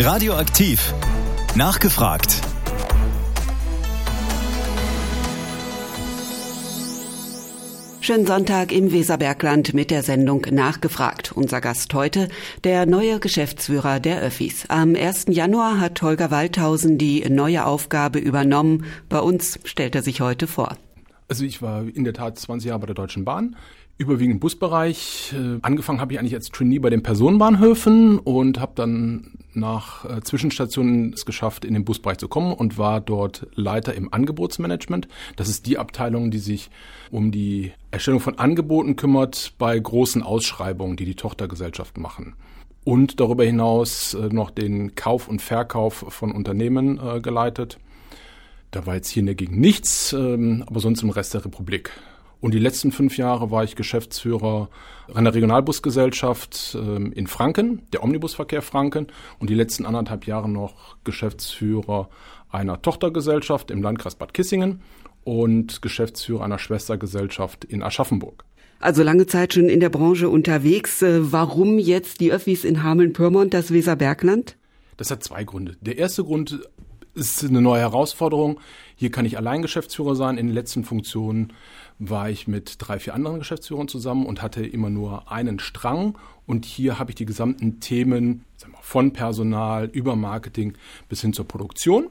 Radioaktiv. Nachgefragt. Schönen Sonntag im Weserbergland mit der Sendung Nachgefragt. Unser Gast heute, der neue Geschäftsführer der Öffis. Am 1. Januar hat Holger Waldhausen die neue Aufgabe übernommen. Bei uns stellt er sich heute vor. Also ich war in der Tat 20 Jahre bei der Deutschen Bahn, überwiegend Busbereich. Äh, angefangen habe ich eigentlich als Trainee bei den Personenbahnhöfen und habe dann nach äh, Zwischenstationen es geschafft, in den Busbereich zu kommen und war dort Leiter im Angebotsmanagement. Das ist die Abteilung, die sich um die Erstellung von Angeboten kümmert bei großen Ausschreibungen, die die Tochtergesellschaften machen. Und darüber hinaus äh, noch den Kauf und Verkauf von Unternehmen äh, geleitet. Da war jetzt hier in der Gegend nichts, ähm, aber sonst im Rest der Republik. Und die letzten fünf Jahre war ich Geschäftsführer einer Regionalbusgesellschaft ähm, in Franken, der Omnibusverkehr Franken. Und die letzten anderthalb Jahre noch Geschäftsführer einer Tochtergesellschaft im Landkreis Bad Kissingen und Geschäftsführer einer Schwestergesellschaft in Aschaffenburg. Also lange Zeit schon in der Branche unterwegs. Äh, warum jetzt die Öffis in Hameln-Pyrmont, das Weserbergland? Das hat zwei Gründe. Der erste Grund ist eine neue Herausforderung. Hier kann ich allein Geschäftsführer sein. In den letzten Funktionen war ich mit drei, vier anderen Geschäftsführern zusammen und hatte immer nur einen Strang. Und hier habe ich die gesamten Themen wir, von Personal über Marketing bis hin zur Produktion.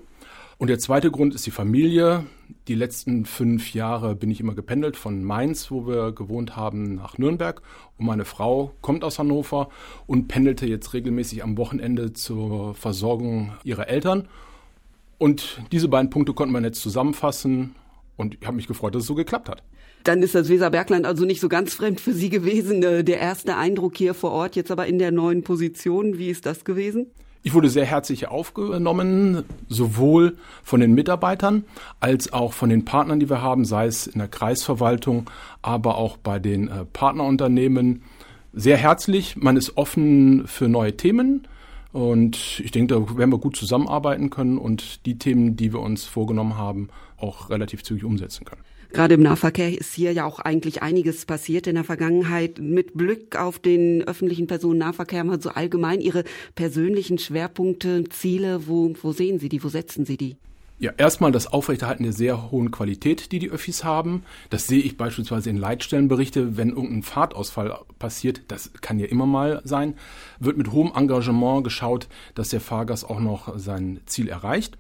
Und der zweite Grund ist die Familie. Die letzten fünf Jahre bin ich immer gependelt von Mainz, wo wir gewohnt haben, nach Nürnberg. Und meine Frau kommt aus Hannover und pendelte jetzt regelmäßig am Wochenende zur Versorgung ihrer Eltern. Und diese beiden Punkte konnten wir jetzt zusammenfassen und ich habe mich gefreut, dass es so geklappt hat. Dann ist das Weserbergland also nicht so ganz fremd für Sie gewesen. Äh, der erste Eindruck hier vor Ort, jetzt aber in der neuen Position, wie ist das gewesen? Ich wurde sehr herzlich aufgenommen, sowohl von den Mitarbeitern als auch von den Partnern, die wir haben, sei es in der Kreisverwaltung, aber auch bei den äh, Partnerunternehmen. Sehr herzlich, man ist offen für neue Themen und ich denke, da werden wir gut zusammenarbeiten können und die Themen, die wir uns vorgenommen haben, auch relativ zügig umsetzen können. Gerade im Nahverkehr ist hier ja auch eigentlich einiges passiert in der Vergangenheit. Mit Blick auf den öffentlichen Personennahverkehr mal so allgemein Ihre persönlichen Schwerpunkte, Ziele, wo, wo sehen Sie die, wo setzen Sie die? Ja, erstmal das Aufrechterhalten der sehr hohen Qualität, die die Öffis haben. Das sehe ich beispielsweise in Leitstellenberichte, wenn irgendein Fahrtausfall passiert, das kann ja immer mal sein, wird mit hohem Engagement geschaut, dass der Fahrgast auch noch sein Ziel erreicht.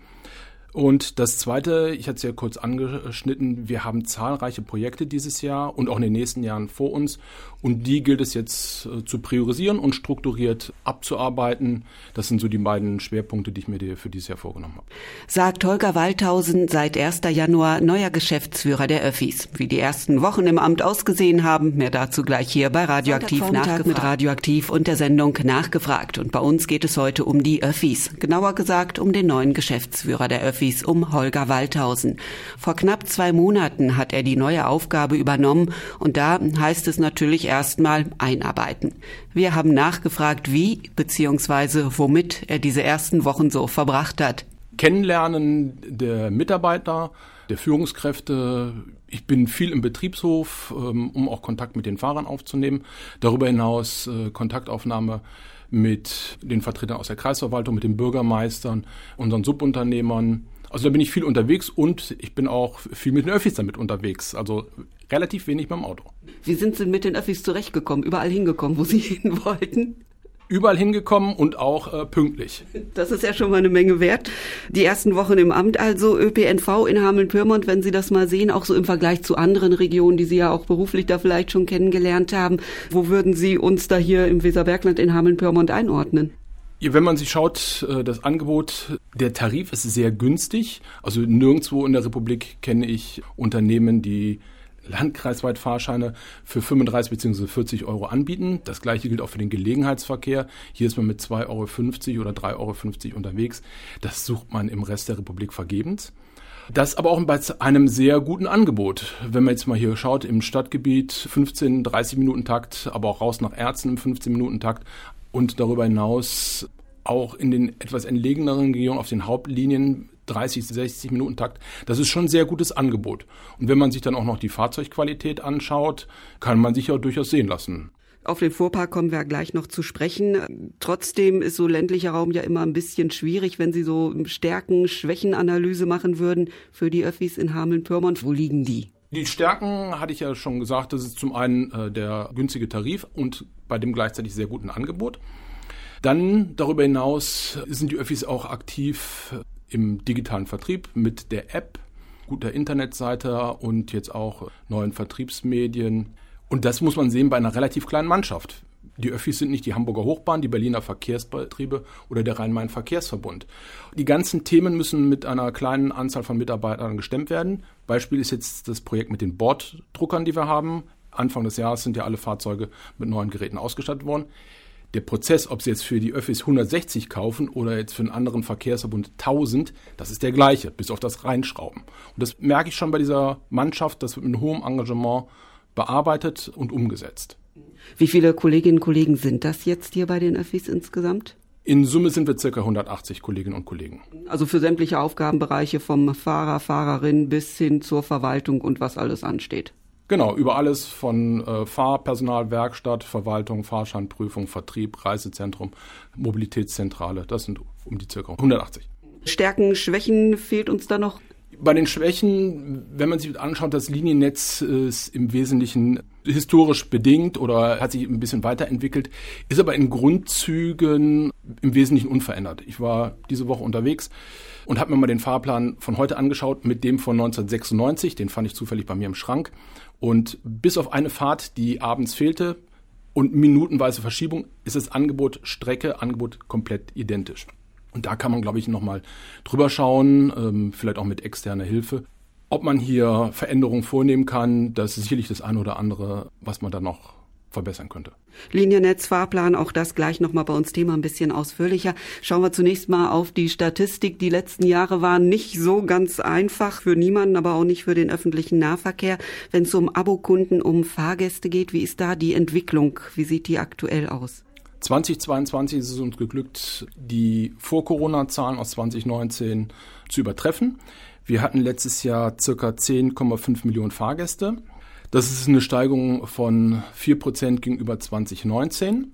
Und das Zweite, ich hatte es ja kurz angeschnitten, wir haben zahlreiche Projekte dieses Jahr und auch in den nächsten Jahren vor uns. Und die gilt es jetzt äh, zu priorisieren und strukturiert abzuarbeiten. Das sind so die beiden Schwerpunkte, die ich mir für dieses Jahr vorgenommen habe. Sagt Holger Waldhausen, seit 1. Januar neuer Geschäftsführer der Öffis. Wie die ersten Wochen im Amt ausgesehen haben, mehr dazu gleich hier bei Radioaktiv nachgefragt. mit Radioaktiv und der Sendung nachgefragt. Und bei uns geht es heute um die Öffis. Genauer gesagt um den neuen Geschäftsführer der Öffis. Öffis um Holger Waldhausen. Vor knapp zwei Monaten hat er die neue Aufgabe übernommen und da heißt es natürlich erstmal einarbeiten. Wir haben nachgefragt, wie bzw. womit er diese ersten Wochen so verbracht hat. Kennenlernen der Mitarbeiter, der Führungskräfte. Ich bin viel im Betriebshof, ähm, um auch Kontakt mit den Fahrern aufzunehmen. Darüber hinaus äh, Kontaktaufnahme mit den Vertretern aus der Kreisverwaltung, mit den Bürgermeistern, unseren Subunternehmern, also da bin ich viel unterwegs und ich bin auch viel mit den Öffis damit unterwegs. Also relativ wenig beim Auto. Wie sind Sie mit den Öffis zurechtgekommen? Überall hingekommen, wo Sie hin wollten? Überall hingekommen und auch äh, pünktlich. Das ist ja schon mal eine Menge wert. Die ersten Wochen im Amt, also ÖPNV in Hameln-Pyrmont, wenn Sie das mal sehen, auch so im Vergleich zu anderen Regionen, die Sie ja auch beruflich da vielleicht schon kennengelernt haben. Wo würden Sie uns da hier im Weserbergland in Hameln-Pyrmont einordnen? Wenn man sich schaut, äh, das Angebot, der Tarif ist sehr günstig. Also nirgendwo in der Republik kenne ich Unternehmen, die landkreisweit Fahrscheine für 35 bzw. 40 Euro anbieten. Das gleiche gilt auch für den Gelegenheitsverkehr. Hier ist man mit 2,50 Euro oder 3,50 Euro unterwegs. Das sucht man im Rest der Republik vergebens. Das aber auch bei einem sehr guten Angebot. Wenn man jetzt mal hier schaut, im Stadtgebiet 15, 30 Minuten Takt, aber auch raus nach Ärzten im 15 Minuten Takt und darüber hinaus auch in den etwas entlegeneren Regionen auf den Hauptlinien 30, 60 Minuten Takt. Das ist schon ein sehr gutes Angebot. Und wenn man sich dann auch noch die Fahrzeugqualität anschaut, kann man sich ja durchaus sehen lassen. Auf den Fuhrpark kommen wir gleich noch zu sprechen. Trotzdem ist so ländlicher Raum ja immer ein bisschen schwierig, wenn Sie so Stärken, Schwächenanalyse machen würden für die Öffis in Hameln-Pyrmont. Wo liegen die? Die Stärken hatte ich ja schon gesagt, das ist zum einen äh, der günstige Tarif und bei dem gleichzeitig sehr guten Angebot. Dann darüber hinaus sind die Öffis auch aktiv im digitalen Vertrieb mit der App, guter Internetseite und jetzt auch neuen Vertriebsmedien. Und das muss man sehen bei einer relativ kleinen Mannschaft. Die Öffis sind nicht die Hamburger Hochbahn, die Berliner Verkehrsbetriebe oder der Rhein-Main-Verkehrsverbund. Die ganzen Themen müssen mit einer kleinen Anzahl von Mitarbeitern gestemmt werden. Beispiel ist jetzt das Projekt mit den Borddruckern, die wir haben. Anfang des Jahres sind ja alle Fahrzeuge mit neuen Geräten ausgestattet worden. Der Prozess, ob Sie jetzt für die Öffis 160 kaufen oder jetzt für einen anderen Verkehrsverbund 1000, das ist der gleiche, bis auf das Reinschrauben. Und das merke ich schon bei dieser Mannschaft, das wird mit hohem Engagement bearbeitet und umgesetzt. Wie viele Kolleginnen und Kollegen sind das jetzt hier bei den Öffis insgesamt? In Summe sind wir circa 180 Kolleginnen und Kollegen. Also für sämtliche Aufgabenbereiche vom Fahrer, Fahrerin bis hin zur Verwaltung und was alles ansteht. Genau, über alles von äh, Fahrpersonal, Werkstatt, Verwaltung, Fahrscheinprüfung, Vertrieb, Reisezentrum, Mobilitätszentrale. Das sind um die circa 180. Stärken, Schwächen fehlt uns da noch? Bei den Schwächen, wenn man sich anschaut, das Liniennetz ist im Wesentlichen historisch bedingt oder hat sich ein bisschen weiterentwickelt, ist aber in Grundzügen im Wesentlichen unverändert. Ich war diese Woche unterwegs und habe mir mal den Fahrplan von heute angeschaut mit dem von 1996, den fand ich zufällig bei mir im Schrank. Und bis auf eine Fahrt, die abends fehlte und minutenweise Verschiebung, ist das Angebot Strecke, Angebot komplett identisch. Und da kann man, glaube ich, nochmal drüber schauen, ähm, vielleicht auch mit externer Hilfe. Ob man hier Veränderungen vornehmen kann, das ist sicherlich das eine oder andere, was man da noch verbessern könnte. Liniennetz, Fahrplan, auch das gleich nochmal bei uns Thema ein bisschen ausführlicher. Schauen wir zunächst mal auf die Statistik. Die letzten Jahre waren nicht so ganz einfach für niemanden, aber auch nicht für den öffentlichen Nahverkehr. Wenn es um Abokunden, um Fahrgäste geht, wie ist da die Entwicklung? Wie sieht die aktuell aus? 2022 ist es uns geglückt, die Vor-Corona-Zahlen aus 2019 zu übertreffen. Wir hatten letztes Jahr circa 10,5 Millionen Fahrgäste. Das ist eine Steigerung von 4% gegenüber 2019.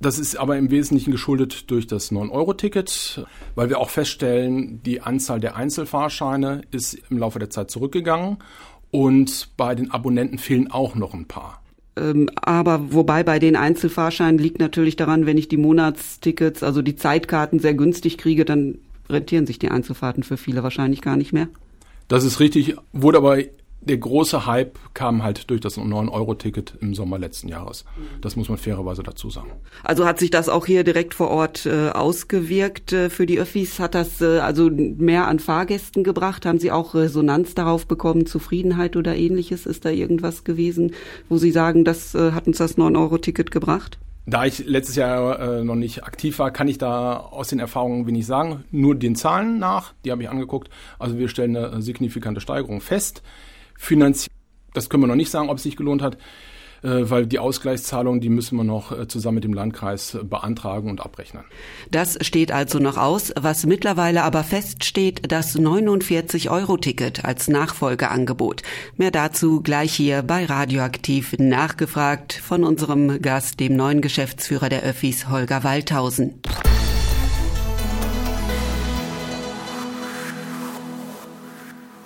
Das ist aber im Wesentlichen geschuldet durch das 9-Euro-Ticket, weil wir auch feststellen, die Anzahl der Einzelfahrscheine ist im Laufe der Zeit zurückgegangen und bei den Abonnenten fehlen auch noch ein paar. Ähm, aber wobei bei den Einzelfahrscheinen liegt natürlich daran, wenn ich die Monatstickets, also die Zeitkarten sehr günstig kriege, dann rentieren sich die Einzelfahrten für viele wahrscheinlich gar nicht mehr. Das ist richtig, wurde aber der große Hype kam halt durch das 9-Euro-Ticket im Sommer letzten Jahres. Das muss man fairerweise dazu sagen. Also hat sich das auch hier direkt vor Ort äh, ausgewirkt äh, für die Öffis? Hat das äh, also mehr an Fahrgästen gebracht? Haben Sie auch Resonanz darauf bekommen, Zufriedenheit oder ähnliches? Ist da irgendwas gewesen, wo Sie sagen, das äh, hat uns das 9-Euro-Ticket gebracht? Da ich letztes Jahr äh, noch nicht aktiv war, kann ich da aus den Erfahrungen wenig sagen. Nur den Zahlen nach, die habe ich angeguckt. Also wir stellen eine signifikante Steigerung fest. Finanziell, das können wir noch nicht sagen, ob es sich gelohnt hat, äh, weil die Ausgleichszahlungen, die müssen wir noch äh, zusammen mit dem Landkreis beantragen und abrechnen. Das steht also noch aus. Was mittlerweile aber feststeht, das 49-Euro-Ticket als Nachfolgeangebot. Mehr dazu gleich hier bei Radioaktiv nachgefragt von unserem Gast, dem neuen Geschäftsführer der Öffis, Holger Waldhausen.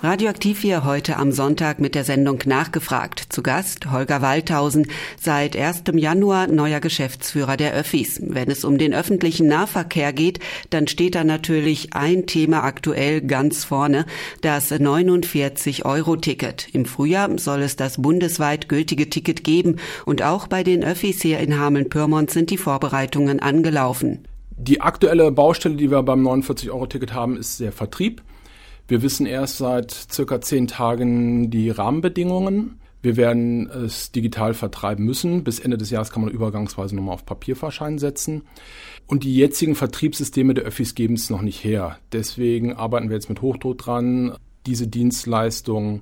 Radioaktiv hier heute am Sonntag mit der Sendung Nachgefragt. Zu Gast Holger Waldhausen, seit 1. Januar neuer Geschäftsführer der Öffis. Wenn es um den öffentlichen Nahverkehr geht, dann steht da natürlich ein Thema aktuell ganz vorne, das 49-Euro-Ticket. Im Frühjahr soll es das bundesweit gültige Ticket geben und auch bei den Öffis hier in Hameln-Pyrmont sind die Vorbereitungen angelaufen. Die aktuelle Baustelle, die wir beim 49-Euro-Ticket haben, ist der Vertrieb. Wir wissen erst seit circa zehn Tagen die Rahmenbedingungen. Wir werden es digital vertreiben müssen. Bis Ende des Jahres kann man übergangsweise nochmal auf Papierfahrschein setzen. Und die jetzigen Vertriebssysteme der Öffis geben es noch nicht her. Deswegen arbeiten wir jetzt mit Hochdruck dran, diese Dienstleistung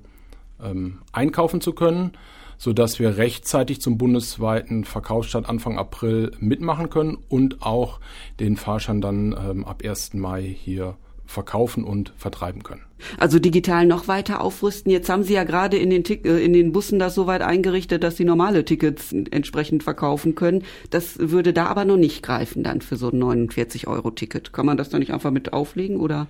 ähm, einkaufen zu können, sodass wir rechtzeitig zum bundesweiten Verkaufsstart Anfang April mitmachen können und auch den Fahrschein dann ähm, ab 1. Mai hier verkaufen und vertreiben können. Also digital noch weiter aufrüsten. Jetzt haben Sie ja gerade in den, äh, in den Bussen das so weit eingerichtet, dass Sie normale Tickets entsprechend verkaufen können. Das würde da aber noch nicht greifen dann für so ein 49-Euro-Ticket. Kann man das da nicht einfach mit auflegen oder?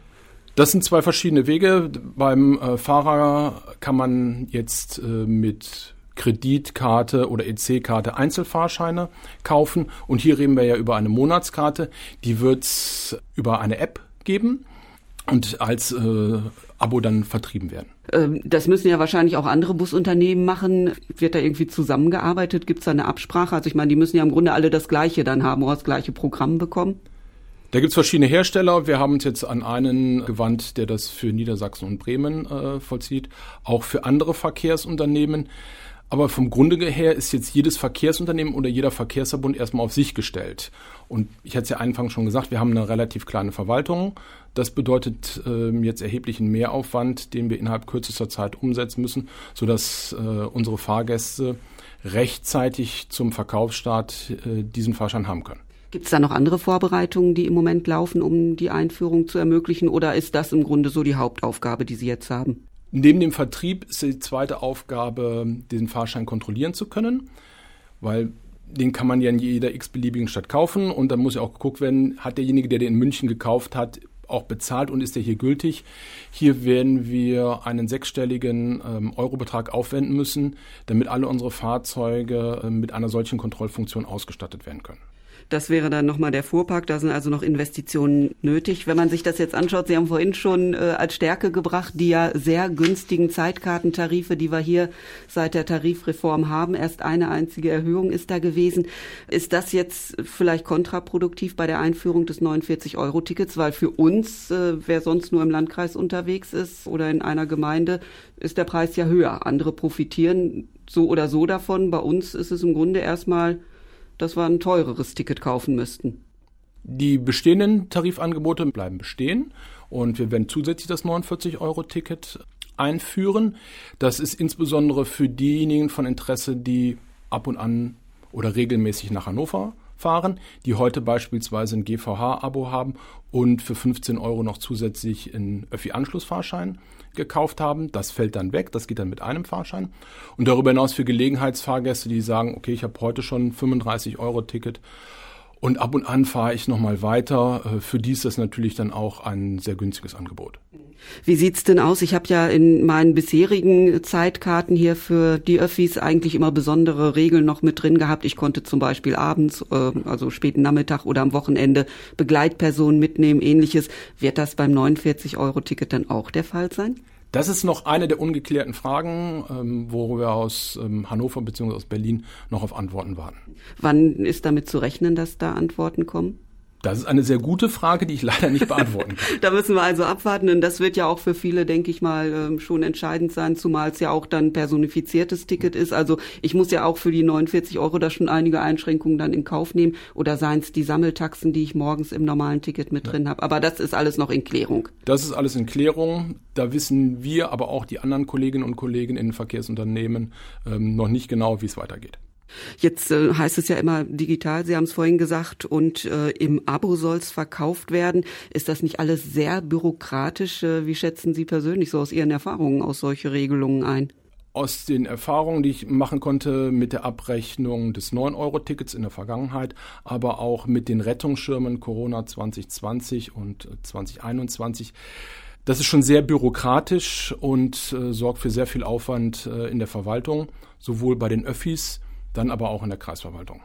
Das sind zwei verschiedene Wege. Beim äh, Fahrer kann man jetzt äh, mit Kreditkarte oder EC-Karte Einzelfahrscheine kaufen. Und hier reden wir ja über eine Monatskarte. Die wird es über eine App geben und als äh, Abo dann vertrieben werden. Ähm, das müssen ja wahrscheinlich auch andere Busunternehmen machen. Wird da irgendwie zusammengearbeitet? Gibt es da eine Absprache? Also ich meine, die müssen ja im Grunde alle das Gleiche dann haben oder das gleiche Programm bekommen. Da gibt's verschiedene Hersteller. Wir haben uns jetzt an einen gewandt, der das für Niedersachsen und Bremen äh, vollzieht, auch für andere Verkehrsunternehmen. Aber vom Grunde her ist jetzt jedes Verkehrsunternehmen oder jeder Verkehrsverbund erstmal auf sich gestellt. Und ich hatte es ja anfangs schon gesagt, wir haben eine relativ kleine Verwaltung. Das bedeutet äh, jetzt erheblichen Mehraufwand, den wir innerhalb kürzester Zeit umsetzen müssen, sodass äh, unsere Fahrgäste rechtzeitig zum Verkaufsstart äh, diesen Fahrschein haben können. Gibt es da noch andere Vorbereitungen, die im Moment laufen, um die Einführung zu ermöglichen? Oder ist das im Grunde so die Hauptaufgabe, die Sie jetzt haben? Neben dem Vertrieb ist die zweite Aufgabe, den Fahrschein kontrollieren zu können, weil den kann man ja in jeder x-beliebigen Stadt kaufen und dann muss ja auch geguckt werden, hat derjenige, der den in München gekauft hat, auch bezahlt und ist der hier gültig. Hier werden wir einen sechsstelligen ähm, Eurobetrag aufwenden müssen, damit alle unsere Fahrzeuge äh, mit einer solchen Kontrollfunktion ausgestattet werden können. Das wäre dann nochmal der Fuhrpark. Da sind also noch Investitionen nötig. Wenn man sich das jetzt anschaut, Sie haben vorhin schon äh, als Stärke gebracht, die ja sehr günstigen Zeitkartentarife, die wir hier seit der Tarifreform haben. Erst eine einzige Erhöhung ist da gewesen. Ist das jetzt vielleicht kontraproduktiv bei der Einführung des 49-Euro-Tickets? Weil für uns, äh, wer sonst nur im Landkreis unterwegs ist oder in einer Gemeinde, ist der Preis ja höher. Andere profitieren so oder so davon. Bei uns ist es im Grunde erstmal dass wir ein teureres Ticket kaufen müssten. Die bestehenden Tarifangebote bleiben bestehen und wir werden zusätzlich das 49-Euro-Ticket einführen. Das ist insbesondere für diejenigen von Interesse, die ab und an oder regelmäßig nach Hannover fahren, die heute beispielsweise ein GVH-Abo haben und für 15 Euro noch zusätzlich einen Öffi-Anschlussfahrschein gekauft haben. Das fällt dann weg, das geht dann mit einem Fahrschein. Und darüber hinaus für Gelegenheitsfahrgäste, die sagen, okay, ich habe heute schon 35 Euro Ticket und ab und an fahre ich nochmal weiter. Äh, für die ist das natürlich dann auch ein sehr günstiges Angebot. Wie sieht's denn aus? Ich habe ja in meinen bisherigen Zeitkarten hier für die Öffis eigentlich immer besondere Regeln noch mit drin gehabt. Ich konnte zum Beispiel abends, äh, also späten Nachmittag oder am Wochenende Begleitpersonen mitnehmen, ähnliches. Wird das beim 49-Euro-Ticket dann auch der Fall sein? Das ist noch eine der ungeklärten Fragen, ähm, wo wir aus ähm, Hannover bzw. aus Berlin noch auf Antworten warten. Wann ist damit zu rechnen, dass da Antworten kommen? Das ist eine sehr gute Frage, die ich leider nicht beantworten kann. da müssen wir also abwarten und das wird ja auch für viele, denke ich mal, ähm, schon entscheidend sein, zumal es ja auch dann personifiziertes Ticket ist. Also ich muss ja auch für die 49 Euro da schon einige Einschränkungen dann in Kauf nehmen oder seien es die Sammeltaxen, die ich morgens im normalen Ticket mit ja. drin habe. Aber das ist alles noch in Klärung. Das ist alles in Klärung. Da wissen wir, aber auch die anderen Kolleginnen und Kollegen in den Verkehrsunternehmen ähm, noch nicht genau, wie es weitergeht. Jetzt äh, heißt es ja immer digital, Sie haben es vorhin gesagt, und äh, im Abo soll es verkauft werden. Ist das nicht alles sehr bürokratisch? Äh, wie schätzen Sie persönlich so aus Ihren Erfahrungen aus solche Regelungen ein? Aus den Erfahrungen, die ich machen konnte mit der Abrechnung des 9-Euro-Tickets in der Vergangenheit, aber auch mit den Rettungsschirmen Corona 2020 und 2021, das ist schon sehr bürokratisch und äh, sorgt für sehr viel Aufwand äh, in der Verwaltung, sowohl bei den Öffis dann aber auch in der Kreisverwaltung.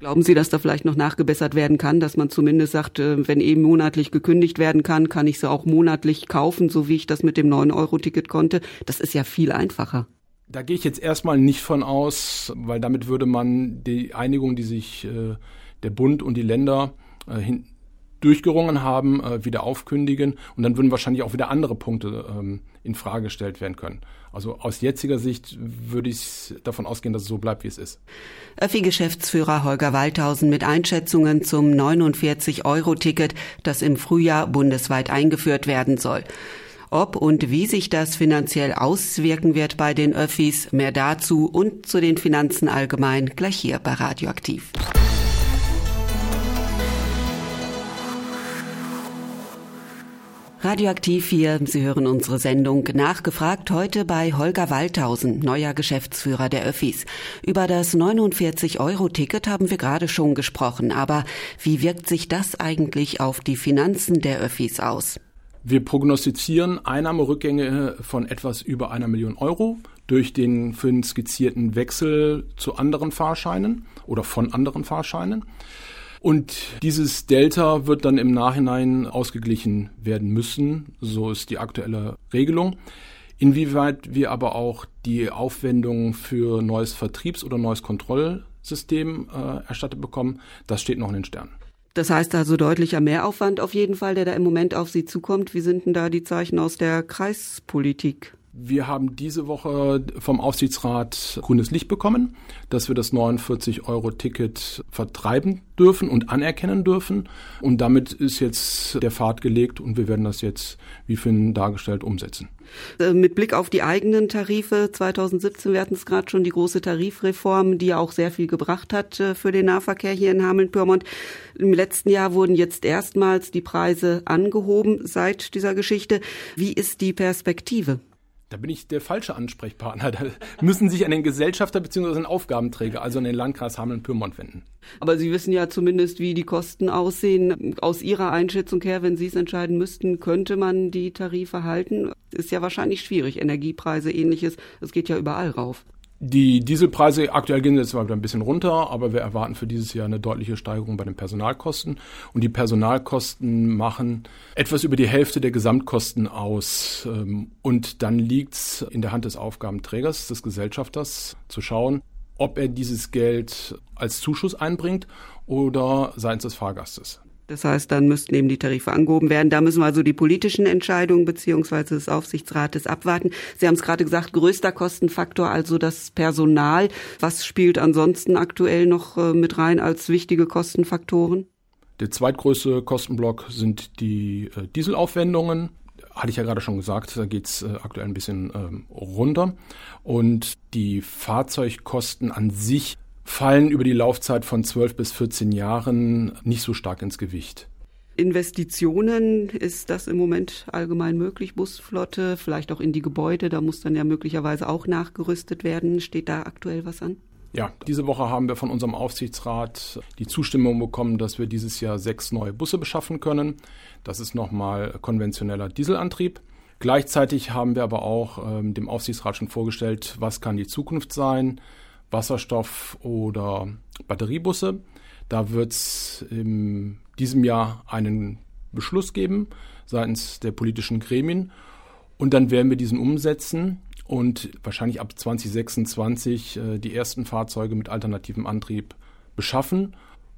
Glauben Sie, dass da vielleicht noch nachgebessert werden kann, dass man zumindest sagt, äh, wenn eben monatlich gekündigt werden kann, kann ich sie auch monatlich kaufen, so wie ich das mit dem 9-Euro-Ticket konnte? Das ist ja viel einfacher. Da gehe ich jetzt erstmal nicht von aus, weil damit würde man die Einigung, die sich äh, der Bund und die Länder äh, hin, durchgerungen haben, äh, wieder aufkündigen und dann würden wahrscheinlich auch wieder andere Punkte ähm, in Frage gestellt werden können. Also aus jetziger Sicht würde ich davon ausgehen, dass es so bleibt, wie es ist. Öffi-Geschäftsführer Holger Waldhausen mit Einschätzungen zum 49-Euro-Ticket, das im Frühjahr bundesweit eingeführt werden soll. Ob und wie sich das finanziell auswirken wird bei den Öffis, mehr dazu und zu den Finanzen allgemein gleich hier bei Radioaktiv. Radioaktiv hier, Sie hören unsere Sendung nachgefragt heute bei Holger Waldhausen, neuer Geschäftsführer der Öffis. Über das 49-Euro-Ticket haben wir gerade schon gesprochen, aber wie wirkt sich das eigentlich auf die Finanzen der Öffis aus? Wir prognostizieren Einnahmerückgänge von etwas über einer Million Euro durch den vorhin skizzierten Wechsel zu anderen Fahrscheinen oder von anderen Fahrscheinen. Und dieses Delta wird dann im Nachhinein ausgeglichen werden müssen. So ist die aktuelle Regelung. Inwieweit wir aber auch die Aufwendungen für neues Vertriebs- oder neues Kontrollsystem äh, erstattet bekommen, das steht noch in den Sternen. Das heißt also deutlicher Mehraufwand auf jeden Fall, der da im Moment auf Sie zukommt. Wie sind denn da die Zeichen aus der Kreispolitik? Wir haben diese Woche vom Aufsichtsrat grünes Licht bekommen, dass wir das 49-Euro-Ticket vertreiben dürfen und anerkennen dürfen. Und damit ist jetzt der Pfad gelegt und wir werden das jetzt, wie vorhin dargestellt, umsetzen. Äh, mit Blick auf die eigenen Tarife 2017, wir hatten es gerade schon, die große Tarifreform, die ja auch sehr viel gebracht hat äh, für den Nahverkehr hier in Hameln-Pyrmont. Im letzten Jahr wurden jetzt erstmals die Preise angehoben seit dieser Geschichte. Wie ist die Perspektive? Da bin ich der falsche Ansprechpartner. Da müssen sich an den Gesellschafter bzw. den Aufgabenträger, also an den Landkreis Hameln-Pyrmont wenden. Aber Sie wissen ja zumindest, wie die Kosten aussehen. Aus Ihrer Einschätzung her, wenn Sie es entscheiden müssten, könnte man die Tarife halten? Ist ja wahrscheinlich schwierig. Energiepreise, ähnliches, es geht ja überall rauf. Die Dieselpreise aktuell gehen jetzt mal wieder ein bisschen runter, aber wir erwarten für dieses Jahr eine deutliche Steigerung bei den Personalkosten. Und die Personalkosten machen etwas über die Hälfte der Gesamtkosten aus. Ähm, und dann liegt es in der Hand des Aufgabenträgers, des Gesellschafters, zu schauen, ob er dieses Geld als Zuschuss einbringt oder seitens des Fahrgastes. Das heißt, dann müssten eben die Tarife angehoben werden. Da müssen wir also die politischen Entscheidungen beziehungsweise des Aufsichtsrates abwarten. Sie haben es gerade gesagt, größter Kostenfaktor, also das Personal. Was spielt ansonsten aktuell noch äh, mit rein als wichtige Kostenfaktoren? Der zweitgrößte Kostenblock sind die äh, Dieselaufwendungen. Hatte ich ja gerade schon gesagt, da geht's äh, aktuell ein bisschen ähm, runter. Und die Fahrzeugkosten an sich fallen über die Laufzeit von 12 bis 14 Jahren nicht so stark ins Gewicht. Investitionen, ist das im Moment allgemein möglich? Busflotte, vielleicht auch in die Gebäude, da muss dann ja möglicherweise auch nachgerüstet werden. Steht da aktuell was an? Ja, diese Woche haben wir von unserem Aufsichtsrat die Zustimmung bekommen, dass wir dieses Jahr sechs neue Busse beschaffen können. Das ist nochmal konventioneller Dieselantrieb. Gleichzeitig haben wir aber auch ähm, dem Aufsichtsrat schon vorgestellt, was kann die Zukunft sein. Wasserstoff- oder Batteriebusse. Da wird es in diesem Jahr einen Beschluss geben seitens der politischen Gremien und dann werden wir diesen umsetzen und wahrscheinlich ab 2026 äh, die ersten Fahrzeuge mit alternativem Antrieb beschaffen.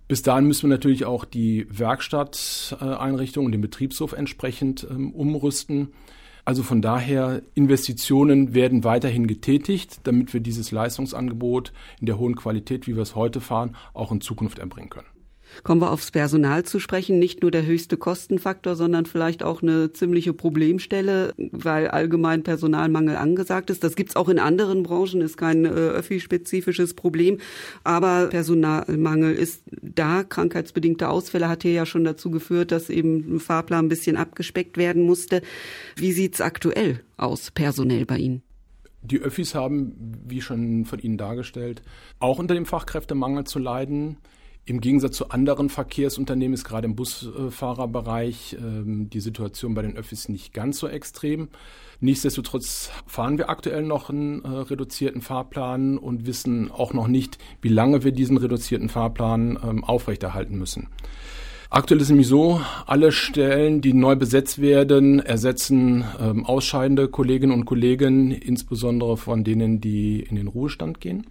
Bis dahin müssen wir natürlich auch die Werkstatteinrichtung und den Betriebshof entsprechend ähm, umrüsten. Also von daher, Investitionen werden weiterhin getätigt, damit wir dieses Leistungsangebot in der hohen Qualität, wie wir es heute fahren, auch in Zukunft erbringen können. Kommen wir aufs Personal zu sprechen. Nicht nur der höchste Kostenfaktor, sondern vielleicht auch eine ziemliche Problemstelle, weil allgemein Personalmangel angesagt ist. Das gibt's auch in anderen Branchen, ist kein äh, öffi-spezifisches Problem. Aber Personalmangel ist da. Krankheitsbedingte Ausfälle hat hier ja schon dazu geführt, dass eben ein Fahrplan ein bisschen abgespeckt werden musste. Wie sieht's aktuell aus, personell bei Ihnen? Die Öffis haben, wie schon von Ihnen dargestellt, auch unter dem Fachkräftemangel zu leiden. Im Gegensatz zu anderen Verkehrsunternehmen ist gerade im Busfahrerbereich äh, die Situation bei den Öffis nicht ganz so extrem. Nichtsdestotrotz fahren wir aktuell noch einen äh, reduzierten Fahrplan und wissen auch noch nicht, wie lange wir diesen reduzierten Fahrplan ähm, aufrechterhalten müssen. Aktuell ist nämlich so, alle Stellen, die neu besetzt werden, ersetzen ähm, ausscheidende Kolleginnen und Kollegen, insbesondere von denen, die in den Ruhestand gehen.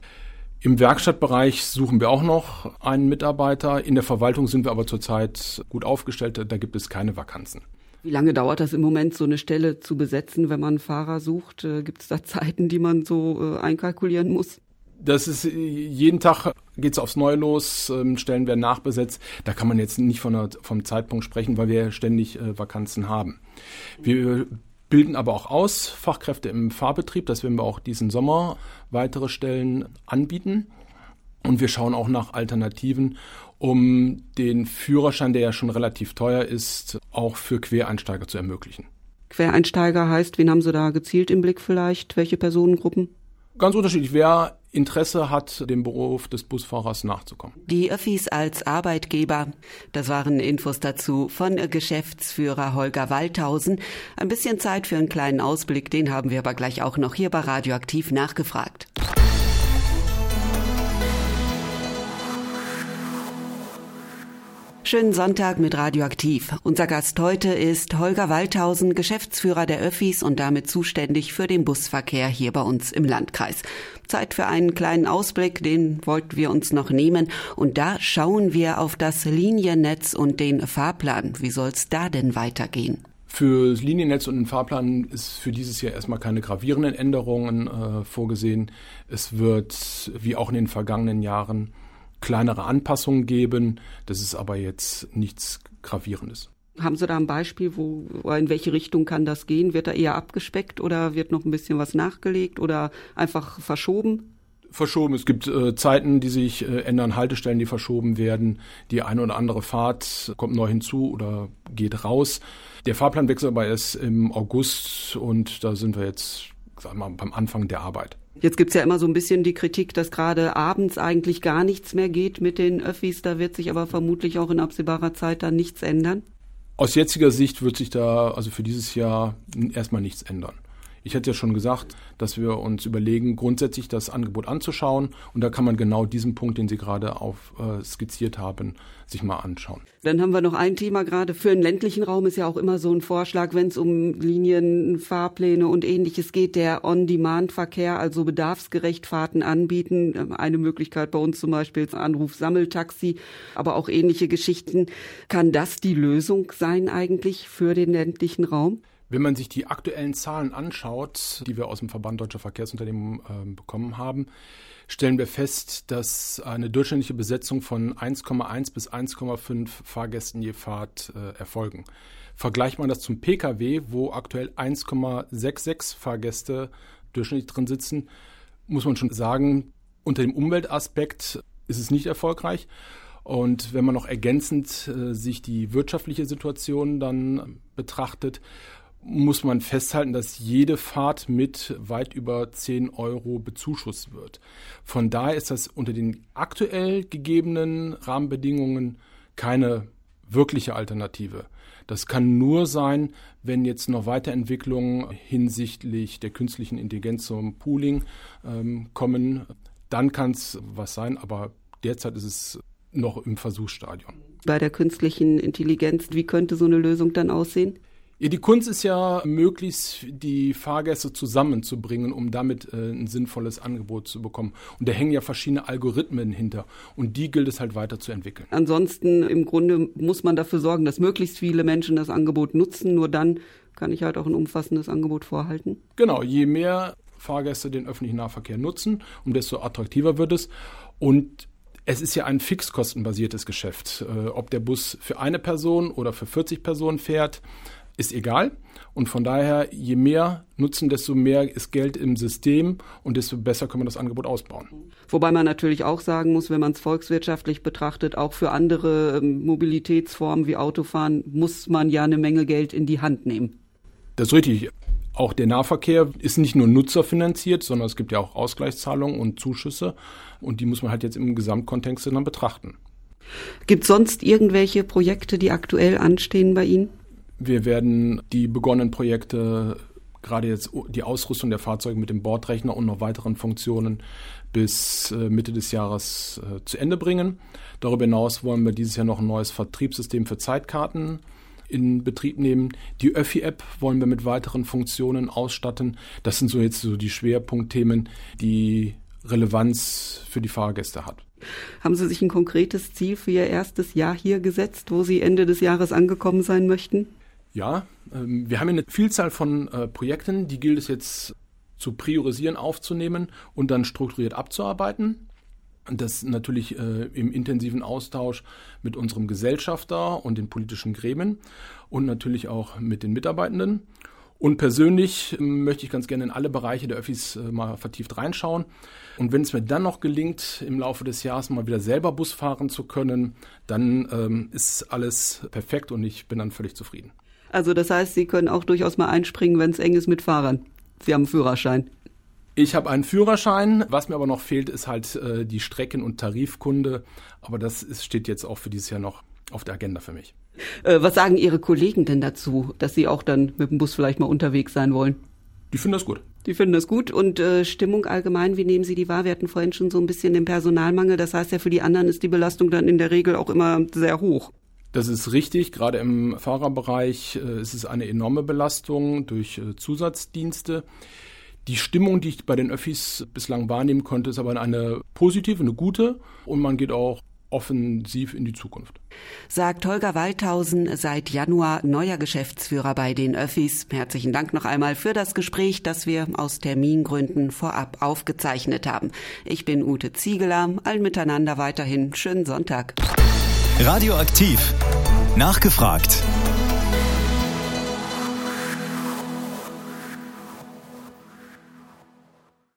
Im Werkstattbereich suchen wir auch noch einen Mitarbeiter. In der Verwaltung sind wir aber zurzeit gut aufgestellt. Da gibt es keine Vakanzen. Wie lange dauert das im Moment, so eine Stelle zu besetzen, wenn man Fahrer sucht? Äh, gibt es da Zeiten, die man so äh, einkalkulieren muss? Das ist jeden Tag geht es aufs Neue los, ähm, Stellen werden nachbesetzt. Da kann man jetzt nicht von der, vom Zeitpunkt sprechen, weil wir ständig äh, Vakanzen haben. Wir bilden aber auch aus Fachkräfte im Fahrbetrieb. Das werden wir auch diesen Sommer weitere Stellen anbieten. Und wir schauen auch nach Alternativen, um den Führerschein, der ja schon relativ teuer ist, auch für Quereinsteiger zu ermöglichen. Quereinsteiger heißt, wen haben Sie da gezielt im Blick vielleicht? Welche Personengruppen? Ganz unterschiedlich. Wer Interesse hat, dem Beruf des Busfahrers nachzukommen. Die Öffis als Arbeitgeber. Das waren Infos dazu von Geschäftsführer Holger Waldhausen. Ein bisschen Zeit für einen kleinen Ausblick, den haben wir aber gleich auch noch hier bei Radioaktiv nachgefragt. Schönen Sonntag mit Radioaktiv. Unser Gast heute ist Holger Waldhausen, Geschäftsführer der Öffis und damit zuständig für den Busverkehr hier bei uns im Landkreis. Zeit für einen kleinen Ausblick, den wollten wir uns noch nehmen. Und da schauen wir auf das Liniennetz und den Fahrplan. Wie soll's da denn weitergehen? Für das Liniennetz und den Fahrplan ist für dieses Jahr erstmal keine gravierenden Änderungen äh, vorgesehen. Es wird, wie auch in den vergangenen Jahren, kleinere Anpassungen geben. Das ist aber jetzt nichts Gravierendes. Haben Sie da ein Beispiel, wo, in welche Richtung kann das gehen? Wird da eher abgespeckt oder wird noch ein bisschen was nachgelegt oder einfach verschoben? Verschoben. Es gibt äh, Zeiten, die sich äh, ändern, Haltestellen, die verschoben werden. Die eine oder andere Fahrt kommt neu hinzu oder geht raus. Der Fahrplanwechsel aber erst im August und da sind wir jetzt sag mal, beim Anfang der Arbeit. Jetzt gibt's ja immer so ein bisschen die Kritik, dass gerade abends eigentlich gar nichts mehr geht mit den Öffis. Da wird sich aber vermutlich auch in absehbarer Zeit dann nichts ändern. Aus jetziger Sicht wird sich da also für dieses Jahr erstmal nichts ändern. Ich hätte ja schon gesagt, dass wir uns überlegen, grundsätzlich das Angebot anzuschauen. Und da kann man genau diesen Punkt, den Sie gerade auf, äh, skizziert haben, sich mal anschauen. Dann haben wir noch ein Thema gerade. Für den ländlichen Raum ist ja auch immer so ein Vorschlag, wenn es um Linien, Fahrpläne und ähnliches geht, der On-Demand-Verkehr, also bedarfsgerecht Fahrten anbieten. Eine Möglichkeit bei uns zum Beispiel ist Anruf Sammeltaxi, aber auch ähnliche Geschichten. Kann das die Lösung sein eigentlich für den ländlichen Raum? Wenn man sich die aktuellen Zahlen anschaut, die wir aus dem Verband Deutscher Verkehrsunternehmen äh, bekommen haben, stellen wir fest, dass eine durchschnittliche Besetzung von 1,1 bis 1,5 Fahrgästen je Fahrt äh, erfolgen. Vergleicht man das zum Pkw, wo aktuell 1,66 Fahrgäste durchschnittlich drin sitzen, muss man schon sagen, unter dem Umweltaspekt ist es nicht erfolgreich. Und wenn man noch ergänzend äh, sich die wirtschaftliche Situation dann betrachtet, muss man festhalten, dass jede Fahrt mit weit über 10 Euro bezuschusst wird. Von daher ist das unter den aktuell gegebenen Rahmenbedingungen keine wirkliche Alternative. Das kann nur sein, wenn jetzt noch Weiterentwicklungen hinsichtlich der künstlichen Intelligenz zum Pooling ähm, kommen. Dann kann es was sein, aber derzeit ist es noch im Versuchsstadion. Bei der künstlichen Intelligenz, wie könnte so eine Lösung dann aussehen? Ja, die Kunst ist ja, möglichst die Fahrgäste zusammenzubringen, um damit äh, ein sinnvolles Angebot zu bekommen. Und da hängen ja verschiedene Algorithmen hinter. Und die gilt es halt weiterzuentwickeln. Ansonsten im Grunde muss man dafür sorgen, dass möglichst viele Menschen das Angebot nutzen. Nur dann kann ich halt auch ein umfassendes Angebot vorhalten. Genau, je mehr Fahrgäste den öffentlichen Nahverkehr nutzen, um desto attraktiver wird es. Und es ist ja ein fixkostenbasiertes Geschäft. Äh, ob der Bus für eine Person oder für 40 Personen fährt, ist egal. Und von daher, je mehr nutzen, desto mehr ist Geld im System und desto besser können wir das Angebot ausbauen. Wobei man natürlich auch sagen muss, wenn man es volkswirtschaftlich betrachtet, auch für andere ähm, Mobilitätsformen wie Autofahren muss man ja eine Menge Geld in die Hand nehmen. Das ist richtig. Auch der Nahverkehr ist nicht nur nutzerfinanziert, sondern es gibt ja auch Ausgleichszahlungen und Zuschüsse. Und die muss man halt jetzt im Gesamtkontext dann betrachten. Gibt es sonst irgendwelche Projekte, die aktuell anstehen bei Ihnen? Wir werden die begonnenen Projekte, gerade jetzt die Ausrüstung der Fahrzeuge mit dem Bordrechner und noch weiteren Funktionen bis äh, Mitte des Jahres äh, zu Ende bringen. Darüber hinaus wollen wir dieses Jahr noch ein neues Vertriebssystem für Zeitkarten in Betrieb nehmen. Die Öffi-App wollen wir mit weiteren Funktionen ausstatten. Das sind so jetzt so die Schwerpunktthemen, die Relevanz für die Fahrgäste hat. Haben Sie sich ein konkretes Ziel für Ihr erstes Jahr hier gesetzt, wo Sie Ende des Jahres angekommen sein möchten? Ja, ähm, wir haben eine Vielzahl von äh, Projekten, die gilt es jetzt zu priorisieren, aufzunehmen und dann strukturiert abzuarbeiten. Das natürlich äh, im intensiven Austausch mit unserem Gesellschafter und den politischen Gremien und natürlich auch mit den Mitarbeitenden. Und persönlich ähm, möchte ich ganz gerne in alle Bereiche der Öffis äh, mal vertieft reinschauen. Und wenn es mir dann noch gelingt, im Laufe des Jahres mal wieder selber Bus fahren zu können, dann ähm, ist alles perfekt und ich bin dann völlig zufrieden. Also das heißt, Sie können auch durchaus mal einspringen, wenn es eng ist mit Fahrern. Sie haben einen Führerschein. Ich habe einen Führerschein. Was mir aber noch fehlt, ist halt äh, die Strecken- und Tarifkunde. Aber das ist, steht jetzt auch für dieses Jahr noch auf der Agenda für mich. Äh, was sagen Ihre Kollegen denn dazu, dass Sie auch dann mit dem Bus vielleicht mal unterwegs sein wollen? Die finden das gut. Die finden das gut. Und äh, Stimmung allgemein, wie nehmen Sie die wahr? Wir hatten vorhin schon so ein bisschen den Personalmangel. Das heißt ja, für die anderen ist die Belastung dann in der Regel auch immer sehr hoch. Das ist richtig. Gerade im Fahrerbereich äh, ist es eine enorme Belastung durch äh, Zusatzdienste. Die Stimmung, die ich bei den Öffis bislang wahrnehmen konnte, ist aber eine positive, eine gute und man geht auch offensiv in die Zukunft. Sagt Holger Waldhausen, seit Januar neuer Geschäftsführer bei den Öffis. Herzlichen Dank noch einmal für das Gespräch, das wir aus Termingründen vorab aufgezeichnet haben. Ich bin Ute Ziegeler. Allen miteinander weiterhin schönen Sonntag. Radioaktiv. Nachgefragt.